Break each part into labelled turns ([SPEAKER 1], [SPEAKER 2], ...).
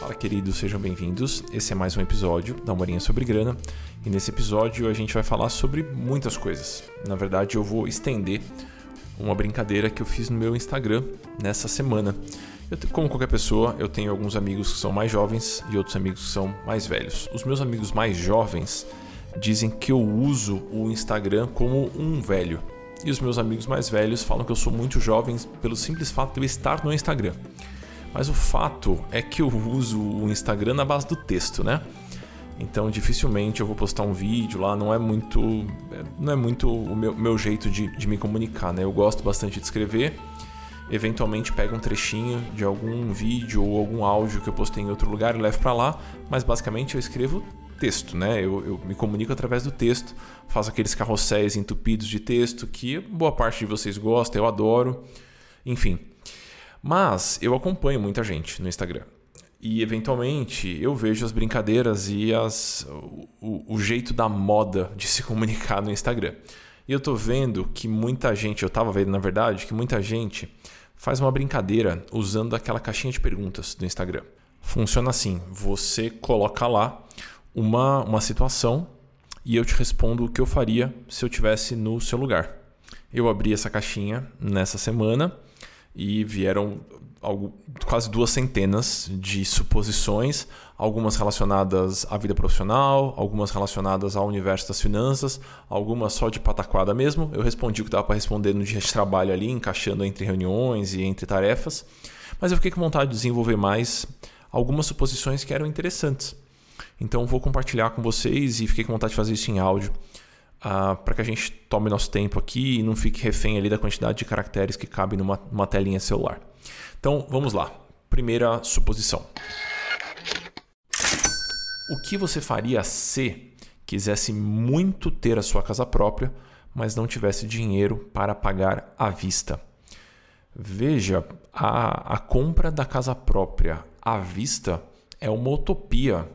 [SPEAKER 1] Fala, queridos, sejam bem-vindos. Esse é mais um episódio da Morinha sobre Grana. E nesse episódio a gente vai falar sobre muitas coisas. Na verdade, eu vou estender uma brincadeira que eu fiz no meu Instagram nessa semana. Eu, como qualquer pessoa, eu tenho alguns amigos que são mais jovens e outros amigos que são mais velhos. Os meus amigos mais jovens dizem que eu uso o Instagram como um velho. E os meus amigos mais velhos falam que eu sou muito jovem pelo simples fato de eu estar no Instagram. Mas o fato é que eu uso o Instagram na base do texto, né? Então dificilmente eu vou postar um vídeo lá, não é muito, não é muito o meu, meu jeito de, de me comunicar, né? Eu gosto bastante de escrever, eventualmente pego um trechinho de algum vídeo ou algum áudio que eu postei em outro lugar e levo para lá, mas basicamente eu escrevo texto, né? Eu, eu, me comunico através do texto, faço aqueles carrosséis entupidos de texto que boa parte de vocês gosta, eu adoro, enfim. Mas eu acompanho muita gente no Instagram. E eventualmente eu vejo as brincadeiras e as, o, o jeito da moda de se comunicar no Instagram. E eu tô vendo que muita gente, eu tava vendo na verdade, que muita gente faz uma brincadeira usando aquela caixinha de perguntas do Instagram. Funciona assim: você coloca lá uma, uma situação e eu te respondo o que eu faria se eu tivesse no seu lugar. Eu abri essa caixinha nessa semana e vieram algo, quase duas centenas de suposições, algumas relacionadas à vida profissional, algumas relacionadas ao universo das finanças, algumas só de pataquada mesmo. Eu respondi o que dava para responder no dia de trabalho ali, encaixando entre reuniões e entre tarefas, mas eu fiquei com vontade de desenvolver mais algumas suposições que eram interessantes. Então vou compartilhar com vocês e fiquei com vontade de fazer isso em áudio. Uh, para que a gente tome nosso tempo aqui e não fique refém ali da quantidade de caracteres que cabe numa, numa telinha celular. Então vamos lá. Primeira suposição. O que você faria se quisesse muito ter a sua casa própria, mas não tivesse dinheiro para pagar à vista? Veja, a, a compra da casa própria à vista é uma utopia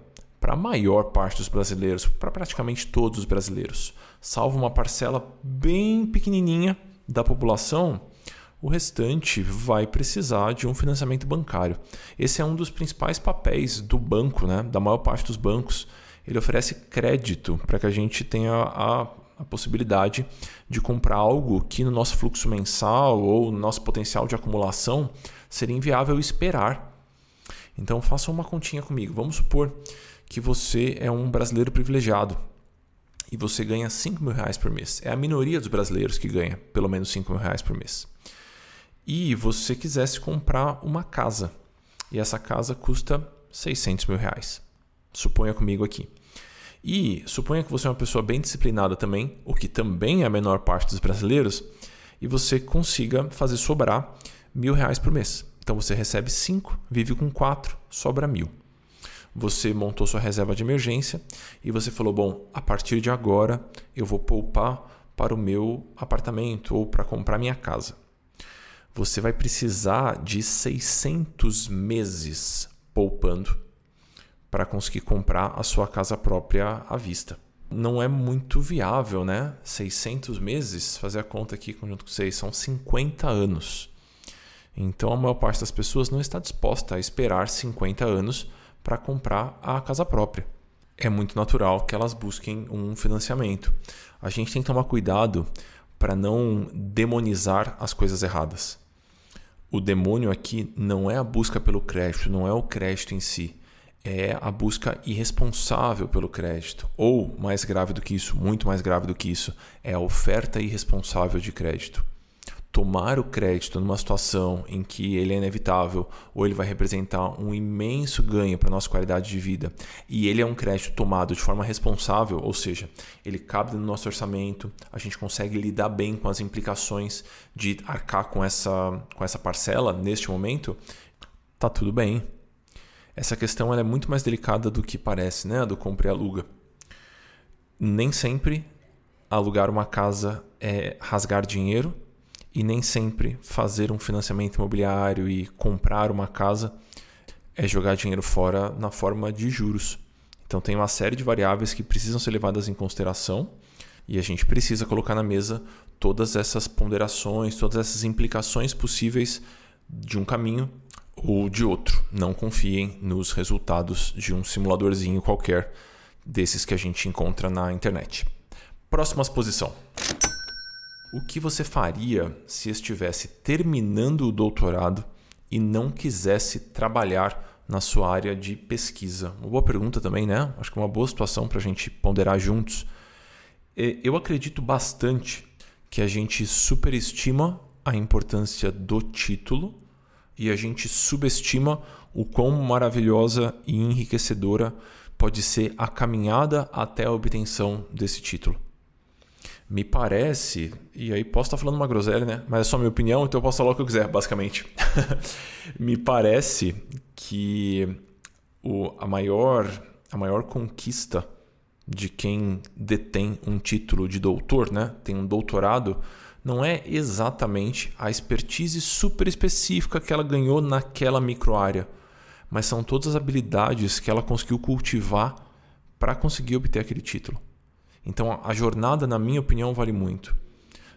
[SPEAKER 1] para a maior parte dos brasileiros, para praticamente todos os brasileiros, salvo uma parcela bem pequenininha da população o restante vai precisar de um financiamento bancário. Esse é um dos principais papéis do banco, né? da maior parte dos bancos. Ele oferece crédito para que a gente tenha a, a possibilidade de comprar algo que no nosso fluxo mensal ou no nosso potencial de acumulação seria inviável esperar. Então faça uma continha comigo. Vamos supor que você é um brasileiro privilegiado e você ganha 5 mil reais por mês. É a minoria dos brasileiros que ganha pelo menos 5 mil reais por mês e você quisesse comprar uma casa e essa casa custa 600 mil reais. Suponha comigo aqui. E suponha que você é uma pessoa bem disciplinada também, o que também é a menor parte dos brasileiros, e você consiga fazer sobrar mil reais por mês. Então você recebe 5, vive com 4, sobra mil. Você montou sua reserva de emergência e você falou: bom, a partir de agora eu vou poupar para o meu apartamento ou para comprar minha casa você vai precisar de 600 meses poupando para conseguir comprar a sua casa própria à vista. Não é muito viável, né? 600 meses, fazer a conta aqui junto com vocês, são 50 anos. Então a maior parte das pessoas não está disposta a esperar 50 anos para comprar a casa própria. É muito natural que elas busquem um financiamento. A gente tem que tomar cuidado para não demonizar as coisas erradas o demônio aqui não é a busca pelo crédito, não é o crédito em si, é a busca irresponsável pelo crédito. Ou, mais grave do que isso, muito mais grave do que isso, é a oferta irresponsável de crédito tomar o crédito numa situação em que ele é inevitável ou ele vai representar um imenso ganho para a nossa qualidade de vida e ele é um crédito tomado de forma responsável, ou seja, ele cabe no nosso orçamento, a gente consegue lidar bem com as implicações de arcar com essa, com essa parcela neste momento, tá tudo bem. Essa questão é muito mais delicada do que parece, né? Do compra e aluga. Nem sempre alugar uma casa é rasgar dinheiro e nem sempre fazer um financiamento imobiliário e comprar uma casa é jogar dinheiro fora na forma de juros. Então tem uma série de variáveis que precisam ser levadas em consideração E a gente precisa colocar na mesa todas essas ponderações, todas essas implicações possíveis de um caminho ou de outro. Não confiem nos resultados de um simuladorzinho qualquer desses que a gente encontra na internet. Próxima posição. O que você faria se estivesse terminando o doutorado e não quisesse trabalhar na sua área de pesquisa? Uma boa pergunta também, né? Acho que é uma boa situação para a gente ponderar juntos. Eu acredito bastante que a gente superestima a importância do título e a gente subestima o quão maravilhosa e enriquecedora pode ser a caminhada até a obtenção desse título me parece, e aí posso estar falando uma groselha, né? Mas é só minha opinião, então eu posso falar o que eu quiser, basicamente. me parece que o, a, maior, a maior conquista de quem detém um título de doutor, né? Tem um doutorado, não é exatamente a expertise super específica que ela ganhou naquela microárea, mas são todas as habilidades que ela conseguiu cultivar para conseguir obter aquele título. Então a jornada, na minha opinião, vale muito.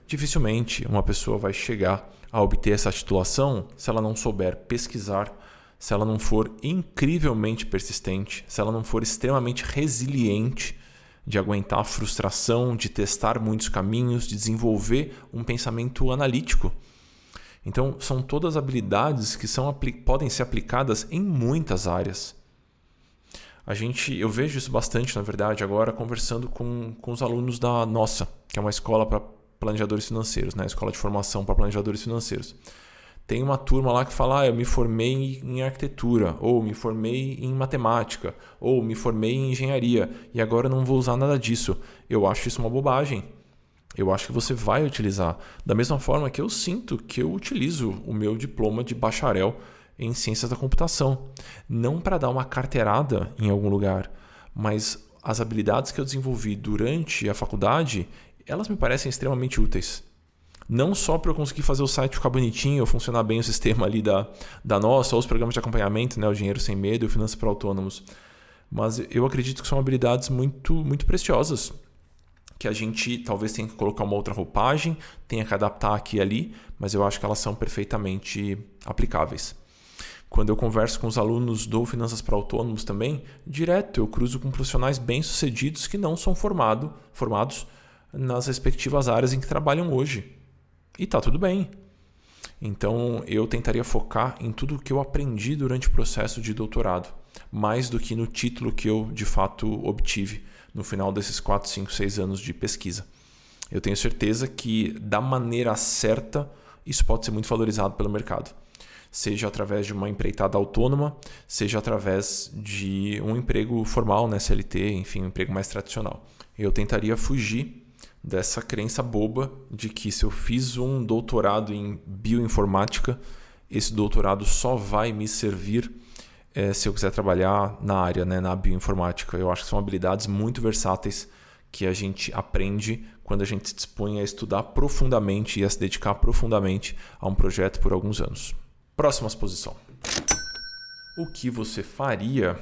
[SPEAKER 1] Dificilmente uma pessoa vai chegar a obter essa titulação se ela não souber pesquisar, se ela não for incrivelmente persistente, se ela não for extremamente resiliente de aguentar a frustração, de testar muitos caminhos, de desenvolver um pensamento analítico. Então, são todas habilidades que são, podem ser aplicadas em muitas áreas a gente, eu vejo isso bastante, na verdade, agora conversando com, com os alunos da nossa, que é uma escola para planejadores financeiros, né? Escola de formação para planejadores financeiros. Tem uma turma lá que fala: ah, eu me formei em arquitetura, ou me formei em matemática, ou me formei em engenharia e agora não vou usar nada disso. Eu acho isso uma bobagem. Eu acho que você vai utilizar. Da mesma forma que eu sinto que eu utilizo o meu diploma de bacharel em ciências da computação. Não para dar uma carteirada em algum lugar, mas as habilidades que eu desenvolvi durante a faculdade, elas me parecem extremamente úteis. Não só para eu conseguir fazer o site ficar bonitinho, funcionar bem o sistema ali da, da nossa, ou os programas de acompanhamento, né, o Dinheiro Sem Medo e o Finanças para Autônomos. Mas eu acredito que são habilidades muito, muito preciosas que a gente talvez tenha que colocar uma outra roupagem, tenha que adaptar aqui e ali, mas eu acho que elas são perfeitamente aplicáveis. Quando eu converso com os alunos do Finanças para Autônomos também, direto eu cruzo com profissionais bem-sucedidos que não são formado, formados nas respectivas áreas em que trabalham hoje. E tá tudo bem. Então eu tentaria focar em tudo o que eu aprendi durante o processo de doutorado, mais do que no título que eu de fato obtive no final desses 4, 5, 6 anos de pesquisa. Eu tenho certeza que da maneira certa isso pode ser muito valorizado pelo mercado seja através de uma empreitada autônoma, seja através de um emprego formal, né, CLT, enfim, um emprego mais tradicional. Eu tentaria fugir dessa crença boba de que se eu fiz um doutorado em bioinformática, esse doutorado só vai me servir é, se eu quiser trabalhar na área, né, na bioinformática. Eu acho que são habilidades muito versáteis que a gente aprende quando a gente se dispõe a estudar profundamente e a se dedicar profundamente a um projeto por alguns anos. Próxima exposição. O que você faria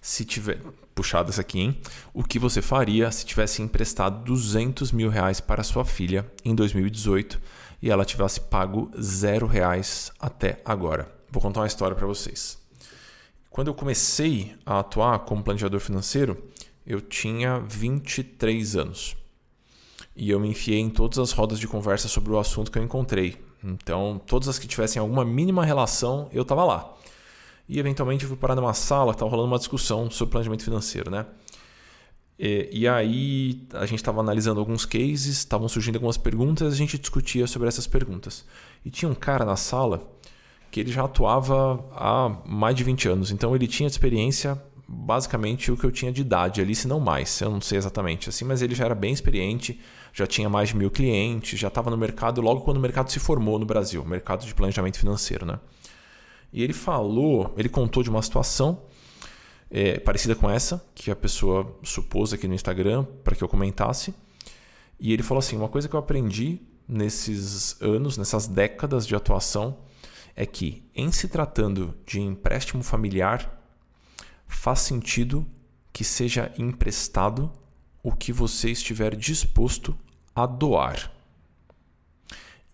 [SPEAKER 1] se tiver. Puxado essa aqui, hein? O que você faria se tivesse emprestado 200 mil reais para sua filha em 2018 e ela tivesse pago zero reais até agora? Vou contar uma história para vocês. Quando eu comecei a atuar como planejador financeiro, eu tinha 23 anos. E eu me enfiei em todas as rodas de conversa sobre o assunto que eu encontrei, então, todas as que tivessem alguma mínima relação, eu estava lá. E eventualmente eu fui parar numa sala estava rolando uma discussão sobre planejamento financeiro, né? E, e aí a gente estava analisando alguns cases, estavam surgindo algumas perguntas, a gente discutia sobre essas perguntas. E tinha um cara na sala que ele já atuava há mais de 20 anos, então ele tinha experiência basicamente o que eu tinha de idade ali, se não mais, eu não sei exatamente assim, mas ele já era bem experiente, já tinha mais de mil clientes, já estava no mercado logo quando o mercado se formou no Brasil, mercado de planejamento financeiro, né? E ele falou, ele contou de uma situação é, parecida com essa, que a pessoa supôs aqui no Instagram para que eu comentasse. E ele falou assim: uma coisa que eu aprendi nesses anos, nessas décadas de atuação, é que, em se tratando de empréstimo familiar, faz sentido que seja emprestado o que você estiver disposto a doar.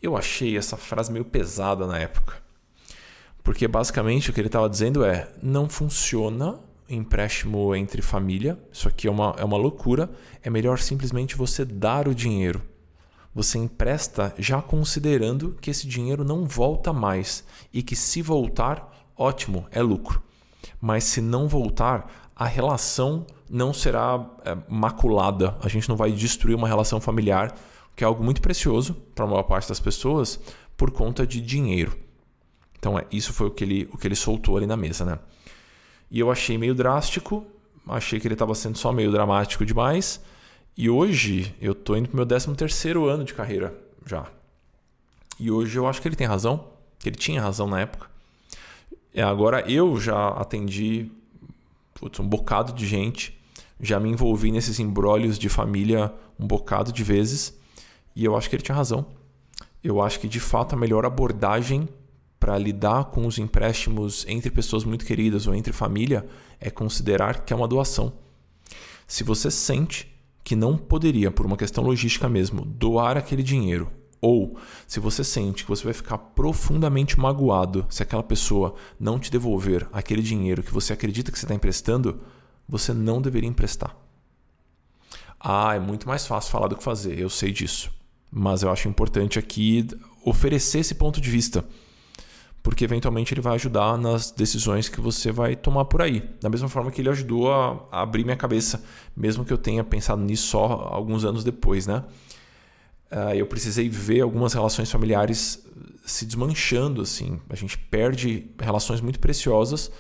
[SPEAKER 1] Eu achei essa frase meio pesada na época. Porque basicamente o que ele estava dizendo é: não funciona empréstimo entre família, isso aqui é uma, é uma loucura, é melhor simplesmente você dar o dinheiro. Você empresta já considerando que esse dinheiro não volta mais e que se voltar, ótimo, é lucro. Mas se não voltar, a relação não será é, maculada. A gente não vai destruir uma relação familiar, que é algo muito precioso para a maior parte das pessoas, por conta de dinheiro. Então, é, isso foi o que ele, o que ele soltou ali na mesa, né? E eu achei meio drástico, achei que ele estava sendo só meio dramático demais. E hoje eu estou indo para o meu 13 terceiro ano de carreira já. E hoje eu acho que ele tem razão, que ele tinha razão na época. É, agora eu já atendi putz, um bocado de gente, já me envolvi nesses embrólios de família um bocado de vezes e eu acho que ele tinha razão. Eu acho que de fato a melhor abordagem para lidar com os empréstimos entre pessoas muito queridas ou entre família é considerar que é uma doação. Se você sente que não poderia, por uma questão logística mesmo, doar aquele dinheiro, ou se você sente que você vai ficar profundamente magoado se aquela pessoa não te devolver aquele dinheiro que você acredita que você está emprestando, você não deveria emprestar. Ah, é muito mais fácil falar do que fazer, eu sei disso. Mas eu acho importante aqui oferecer esse ponto de vista porque eventualmente ele vai ajudar nas decisões que você vai tomar por aí. Da mesma forma que ele ajudou a, abrir minha cabeça, mesmo que eu tenha pensado nisso só alguns anos depois, né? Uh, eu precisei ver algumas relações familiares se desmanchando, assim. A gente perde relações muito preciosas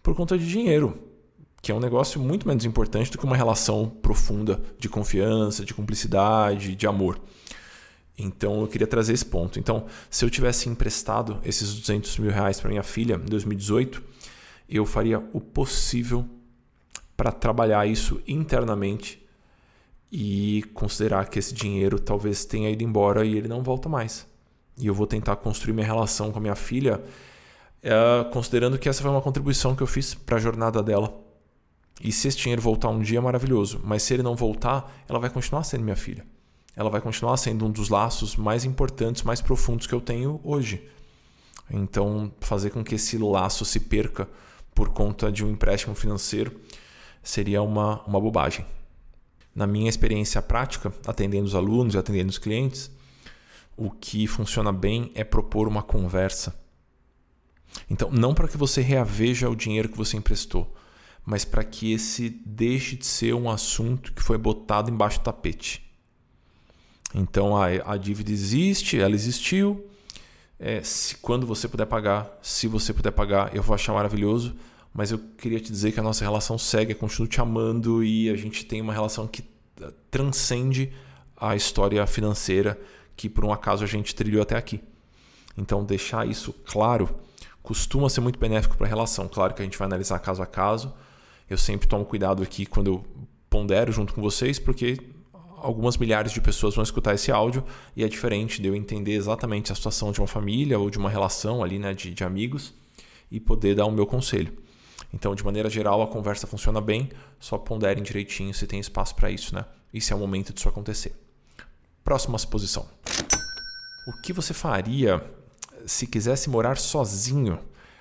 [SPEAKER 1] por conta de dinheiro, que é um negócio muito menos importante do que uma relação profunda de confiança, de cumplicidade, de amor. Então eu queria trazer esse ponto. Então, se eu tivesse emprestado esses 200 mil reais para minha filha em 2018, eu faria o possível para trabalhar isso internamente e considerar que esse dinheiro talvez tenha ido embora e ele não volta mais. E eu vou tentar construir minha relação com a minha filha, é, considerando que essa foi uma contribuição que eu fiz para a jornada dela. E se esse dinheiro voltar um dia, é maravilhoso. Mas se ele não voltar, ela vai continuar sendo minha filha ela vai continuar sendo um dos laços mais importantes, mais profundos que eu tenho hoje. Então, fazer com que esse laço se perca por conta de um empréstimo financeiro seria uma, uma bobagem. Na minha experiência prática, atendendo os alunos e atendendo os clientes, o que funciona bem é propor uma conversa. Então, não para que você reaveja o dinheiro que você emprestou, mas para que esse deixe de ser um assunto que foi botado embaixo do tapete. Então a, a dívida existe, ela existiu. É, se, quando você puder pagar, se você puder pagar, eu vou achar maravilhoso. Mas eu queria te dizer que a nossa relação segue, eu continuo te amando e a gente tem uma relação que eh, transcende a história financeira que por um acaso a gente trilhou até aqui. Então deixar isso claro costuma ser muito benéfico para a relação. Claro que a gente vai analisar caso a caso. Eu sempre tomo cuidado aqui quando eu pondero junto com vocês, porque algumas milhares de pessoas vão escutar esse áudio e é diferente de eu entender exatamente a situação de uma família ou de uma relação ali, né, de, de amigos e poder dar o meu conselho. Então, de maneira geral, a conversa funciona bem, só ponderem direitinho se tem espaço para isso, né? E se é o momento disso acontecer. Próxima exposição. O que você faria se quisesse morar sozinho,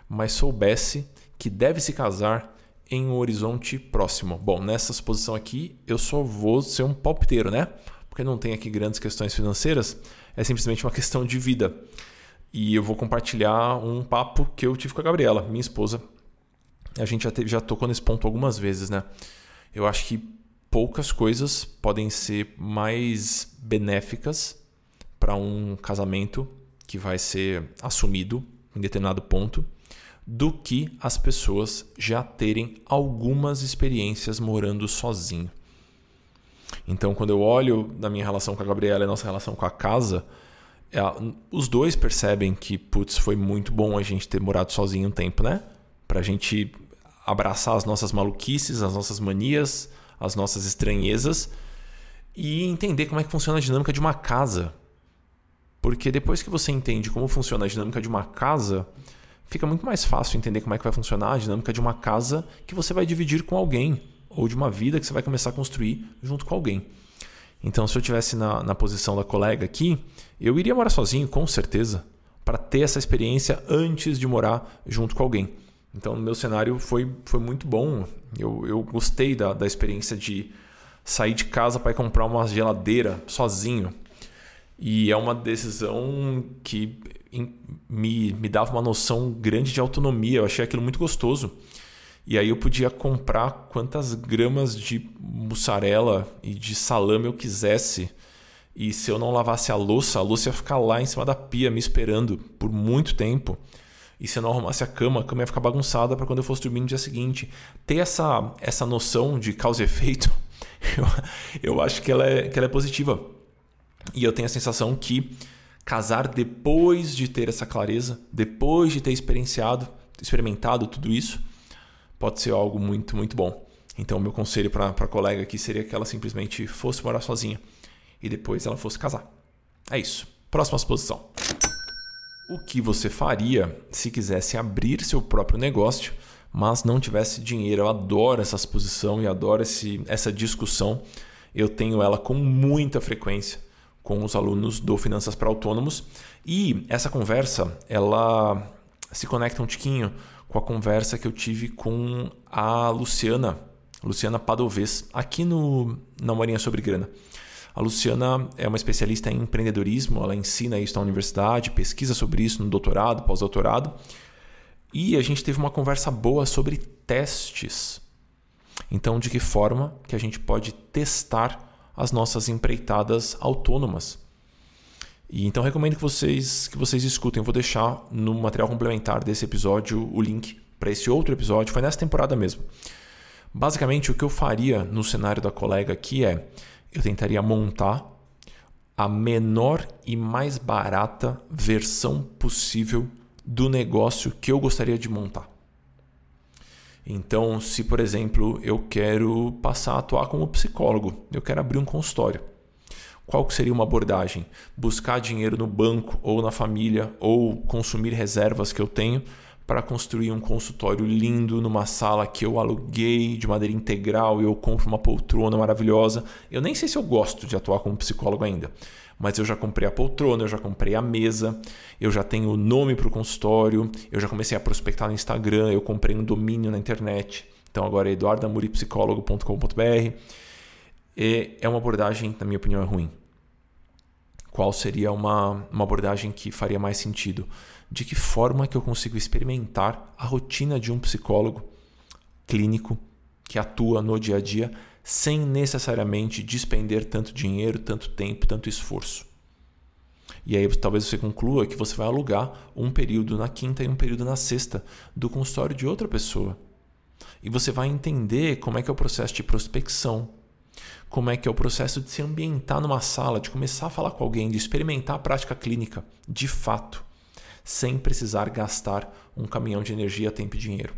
[SPEAKER 1] mas soubesse que deve se casar em um horizonte próximo. Bom, nessa exposição aqui eu só vou ser um palpiteiro, né? Porque não tem aqui grandes questões financeiras, é simplesmente uma questão de vida. E eu vou compartilhar um papo que eu tive com a Gabriela, minha esposa. A gente já, teve, já tocou nesse ponto algumas vezes, né? Eu acho que poucas coisas podem ser mais benéficas para um casamento que vai ser assumido em determinado ponto do que as pessoas já terem algumas experiências morando sozinho. Então, quando eu olho na minha relação com a Gabriela e nossa relação com a casa, é, os dois percebem que, putz, foi muito bom a gente ter morado sozinho um tempo, né? Pra gente abraçar as nossas maluquices, as nossas manias, as nossas estranhezas e entender como é que funciona a dinâmica de uma casa. Porque depois que você entende como funciona a dinâmica de uma casa, fica muito mais fácil entender como é que vai funcionar a dinâmica de uma casa que você vai dividir com alguém ou de uma vida que você vai começar a construir junto com alguém. Então, se eu tivesse na, na posição da colega aqui, eu iria morar sozinho, com certeza, para ter essa experiência antes de morar junto com alguém. Então, no meu cenário foi, foi muito bom. Eu, eu gostei da, da experiência de sair de casa para ir comprar uma geladeira sozinho. E é uma decisão que me, me dava uma noção grande de autonomia. Eu achei aquilo muito gostoso. E aí eu podia comprar quantas gramas de mussarela e de salame eu quisesse. E se eu não lavasse a louça, a louça ia ficar lá em cima da pia me esperando por muito tempo. E se eu não arrumasse a cama, a cama ia ficar bagunçada para quando eu fosse dormir no dia seguinte. Ter essa, essa noção de causa e efeito, eu, eu acho que ela, é, que ela é positiva. E eu tenho a sensação que casar depois de ter essa clareza, depois de ter experienciado, experimentado tudo isso, pode ser algo muito, muito bom. Então, meu conselho para a colega aqui seria que ela simplesmente fosse morar sozinha e depois ela fosse casar. É isso. Próxima exposição. O que você faria se quisesse abrir seu próprio negócio, mas não tivesse dinheiro? Eu adoro essa exposição e adoro esse, essa discussão. Eu tenho ela com muita frequência com os alunos do Finanças para Autônomos e essa conversa ela se conecta um tiquinho com a conversa que eu tive com a Luciana, Luciana Padovez, aqui no na Morinha sobre Grana. A Luciana é uma especialista em empreendedorismo, ela ensina isso na universidade, pesquisa sobre isso no doutorado, pós-doutorado. E a gente teve uma conversa boa sobre testes. Então, de que forma que a gente pode testar as nossas empreitadas autônomas? E então recomendo que vocês que vocês escutem. Eu vou deixar no material complementar desse episódio o link para esse outro episódio. Foi nessa temporada mesmo. Basicamente, o que eu faria no cenário da colega aqui é eu tentaria montar a menor e mais barata versão possível do negócio que eu gostaria de montar. Então, se por exemplo eu quero passar a atuar como psicólogo, eu quero abrir um consultório. Qual seria uma abordagem? Buscar dinheiro no banco ou na família ou consumir reservas que eu tenho para construir um consultório lindo numa sala que eu aluguei de maneira integral e eu compro uma poltrona maravilhosa. Eu nem sei se eu gosto de atuar como psicólogo ainda, mas eu já comprei a poltrona, eu já comprei a mesa, eu já tenho o nome para o consultório, eu já comecei a prospectar no Instagram, eu comprei um domínio na internet. Então agora é eduardamuripsicólogo.com.br. É uma abordagem, na minha opinião, é ruim. Qual seria uma, uma abordagem que faria mais sentido? de que forma que eu consigo experimentar a rotina de um psicólogo clínico que atua no dia a dia sem necessariamente despender tanto dinheiro, tanto tempo, tanto esforço. E aí talvez você conclua que você vai alugar um período na quinta e um período na sexta do consultório de outra pessoa. E você vai entender como é que é o processo de prospecção, como é que é o processo de se ambientar numa sala, de começar a falar com alguém, de experimentar a prática clínica, de fato sem precisar gastar um caminhão de energia, tempo e dinheiro.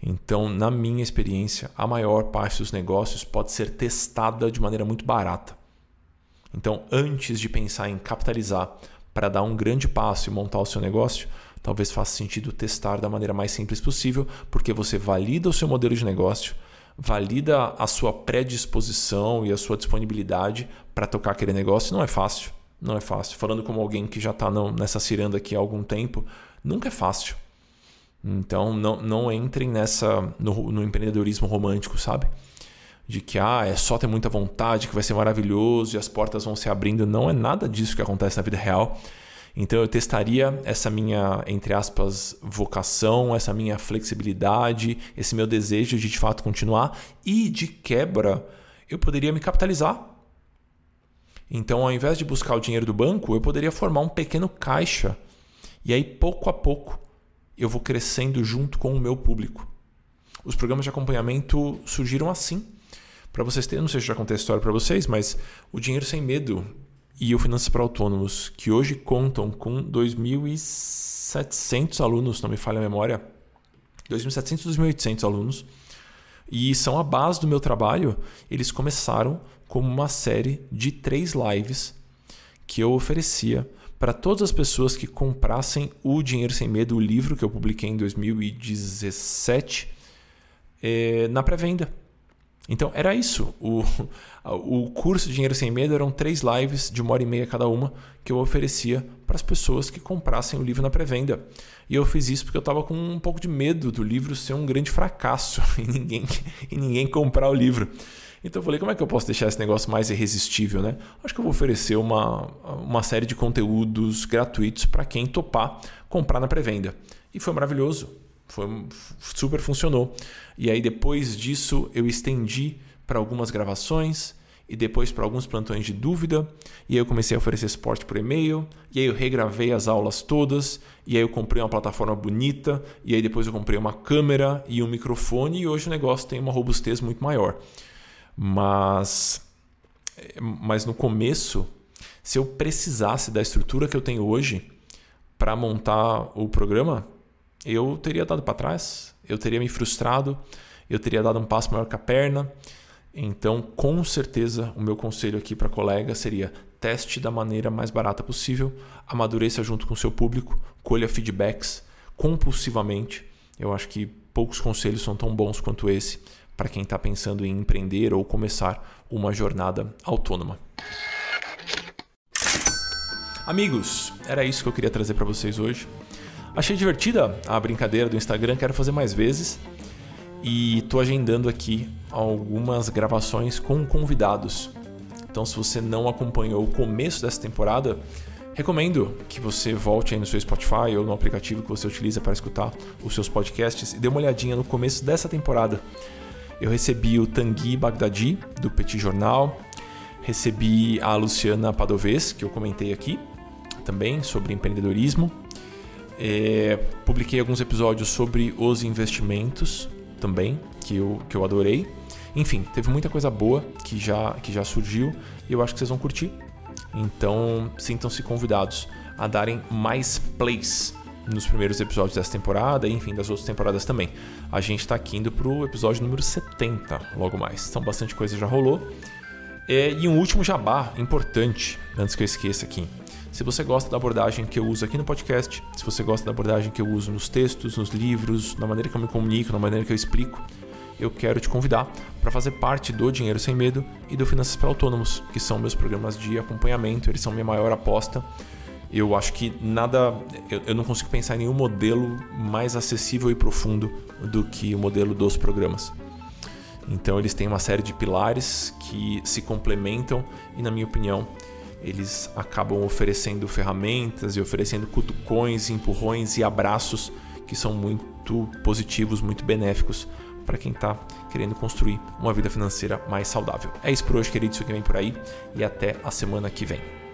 [SPEAKER 1] Então, na minha experiência, a maior parte dos negócios pode ser testada de maneira muito barata. Então, antes de pensar em capitalizar para dar um grande passo e montar o seu negócio, talvez faça sentido testar da maneira mais simples possível, porque você valida o seu modelo de negócio, valida a sua predisposição e a sua disponibilidade para tocar aquele negócio. Não é fácil. Não é fácil. Falando como alguém que já está nessa ciranda aqui há algum tempo, nunca é fácil. Então não, não entrem nessa no, no, empreendedorismo romântico, sabe? De que ah, é só ter muita vontade, que vai ser maravilhoso e as portas vão se abrindo. Não é nada disso que acontece na vida real. Então eu testaria essa minha, entre aspas, vocação, essa minha flexibilidade, esse meu desejo de de fato continuar e de quebra, eu poderia me capitalizar então, ao invés de buscar o dinheiro do banco, eu poderia formar um pequeno caixa. E aí, pouco a pouco, eu vou crescendo junto com o meu público. Os programas de acompanhamento surgiram assim. Para vocês terem, não sei se já contei a história para vocês, mas o Dinheiro Sem Medo e o Finanças para Autônomos, que hoje contam com 2.700 alunos, não me falha a memória, 2.700, 2.800 alunos, e são a base do meu trabalho, eles começaram como uma série de três lives que eu oferecia para todas as pessoas que comprassem o Dinheiro Sem Medo, o livro que eu publiquei em 2017. é, na pré-venda. Então era isso. O, o curso Dinheiro Sem Medo eram três lives de uma hora e meia cada uma que eu oferecia para as pessoas que comprassem o livro na pré-venda. E eu fiz isso porque eu estava com um pouco de medo do livro ser um grande fracasso e ninguém, e ninguém comprar o livro. Então eu falei, como é que eu posso deixar esse negócio mais irresistível, né? Acho que eu vou oferecer uma, uma série de conteúdos gratuitos para quem topar comprar na pré-venda. E foi maravilhoso. Foi super funcionou. E aí depois disso eu estendi para algumas gravações e depois para alguns plantões de dúvida. E aí eu comecei a oferecer suporte por e-mail. E aí eu regravei as aulas todas. E aí eu comprei uma plataforma bonita. E aí depois eu comprei uma câmera e um microfone. E hoje o negócio tem uma robustez muito maior. Mas, mas no começo, se eu precisasse da estrutura que eu tenho hoje para montar o programa, eu teria dado para trás, eu teria me frustrado, eu teria dado um passo maior com a perna. Então, com certeza, o meu conselho aqui para colega seria: teste da maneira mais barata possível, amadureça junto com o seu público, colha feedbacks compulsivamente. Eu acho que poucos conselhos são tão bons quanto esse para quem está pensando em empreender ou começar uma jornada autônoma. Amigos, era isso que eu queria trazer para vocês hoje. Achei divertida a brincadeira do Instagram, quero fazer mais vezes. E estou agendando aqui algumas gravações com convidados. Então, se você não acompanhou o começo dessa temporada, recomendo que você volte aí no seu Spotify ou no aplicativo que você utiliza para escutar os seus podcasts e dê uma olhadinha no começo dessa temporada. Eu recebi o Tanguy Bagdadi, do Petit Jornal, recebi a Luciana Padovez, que eu comentei aqui, também sobre empreendedorismo. É, publiquei alguns episódios sobre os investimentos também, que eu, que eu adorei. Enfim, teve muita coisa boa que já, que já surgiu e eu acho que vocês vão curtir. Então, sintam-se convidados a darem mais plays nos primeiros episódios dessa temporada enfim, das outras temporadas também. A gente está aqui indo o episódio número 70, logo mais. Então, bastante coisa já rolou. É, e um último jabá importante, antes que eu esqueça aqui. Se você gosta da abordagem que eu uso aqui no podcast, se você gosta da abordagem que eu uso nos textos, nos livros, na maneira que eu me comunico, na maneira que eu explico, eu quero te convidar para fazer parte do Dinheiro Sem Medo e do Finanças para Autônomos, que são meus programas de acompanhamento, eles são minha maior aposta. Eu acho que nada. Eu, eu não consigo pensar em nenhum modelo mais acessível e profundo do que o modelo dos programas. Então, eles têm uma série de pilares que se complementam e, na minha opinião, eles acabam oferecendo ferramentas e oferecendo cutucões, empurrões e abraços que são muito positivos, muito benéficos para quem está querendo construir uma vida financeira mais saudável. É isso por hoje, queridos. Isso que vem por aí e até a semana que vem.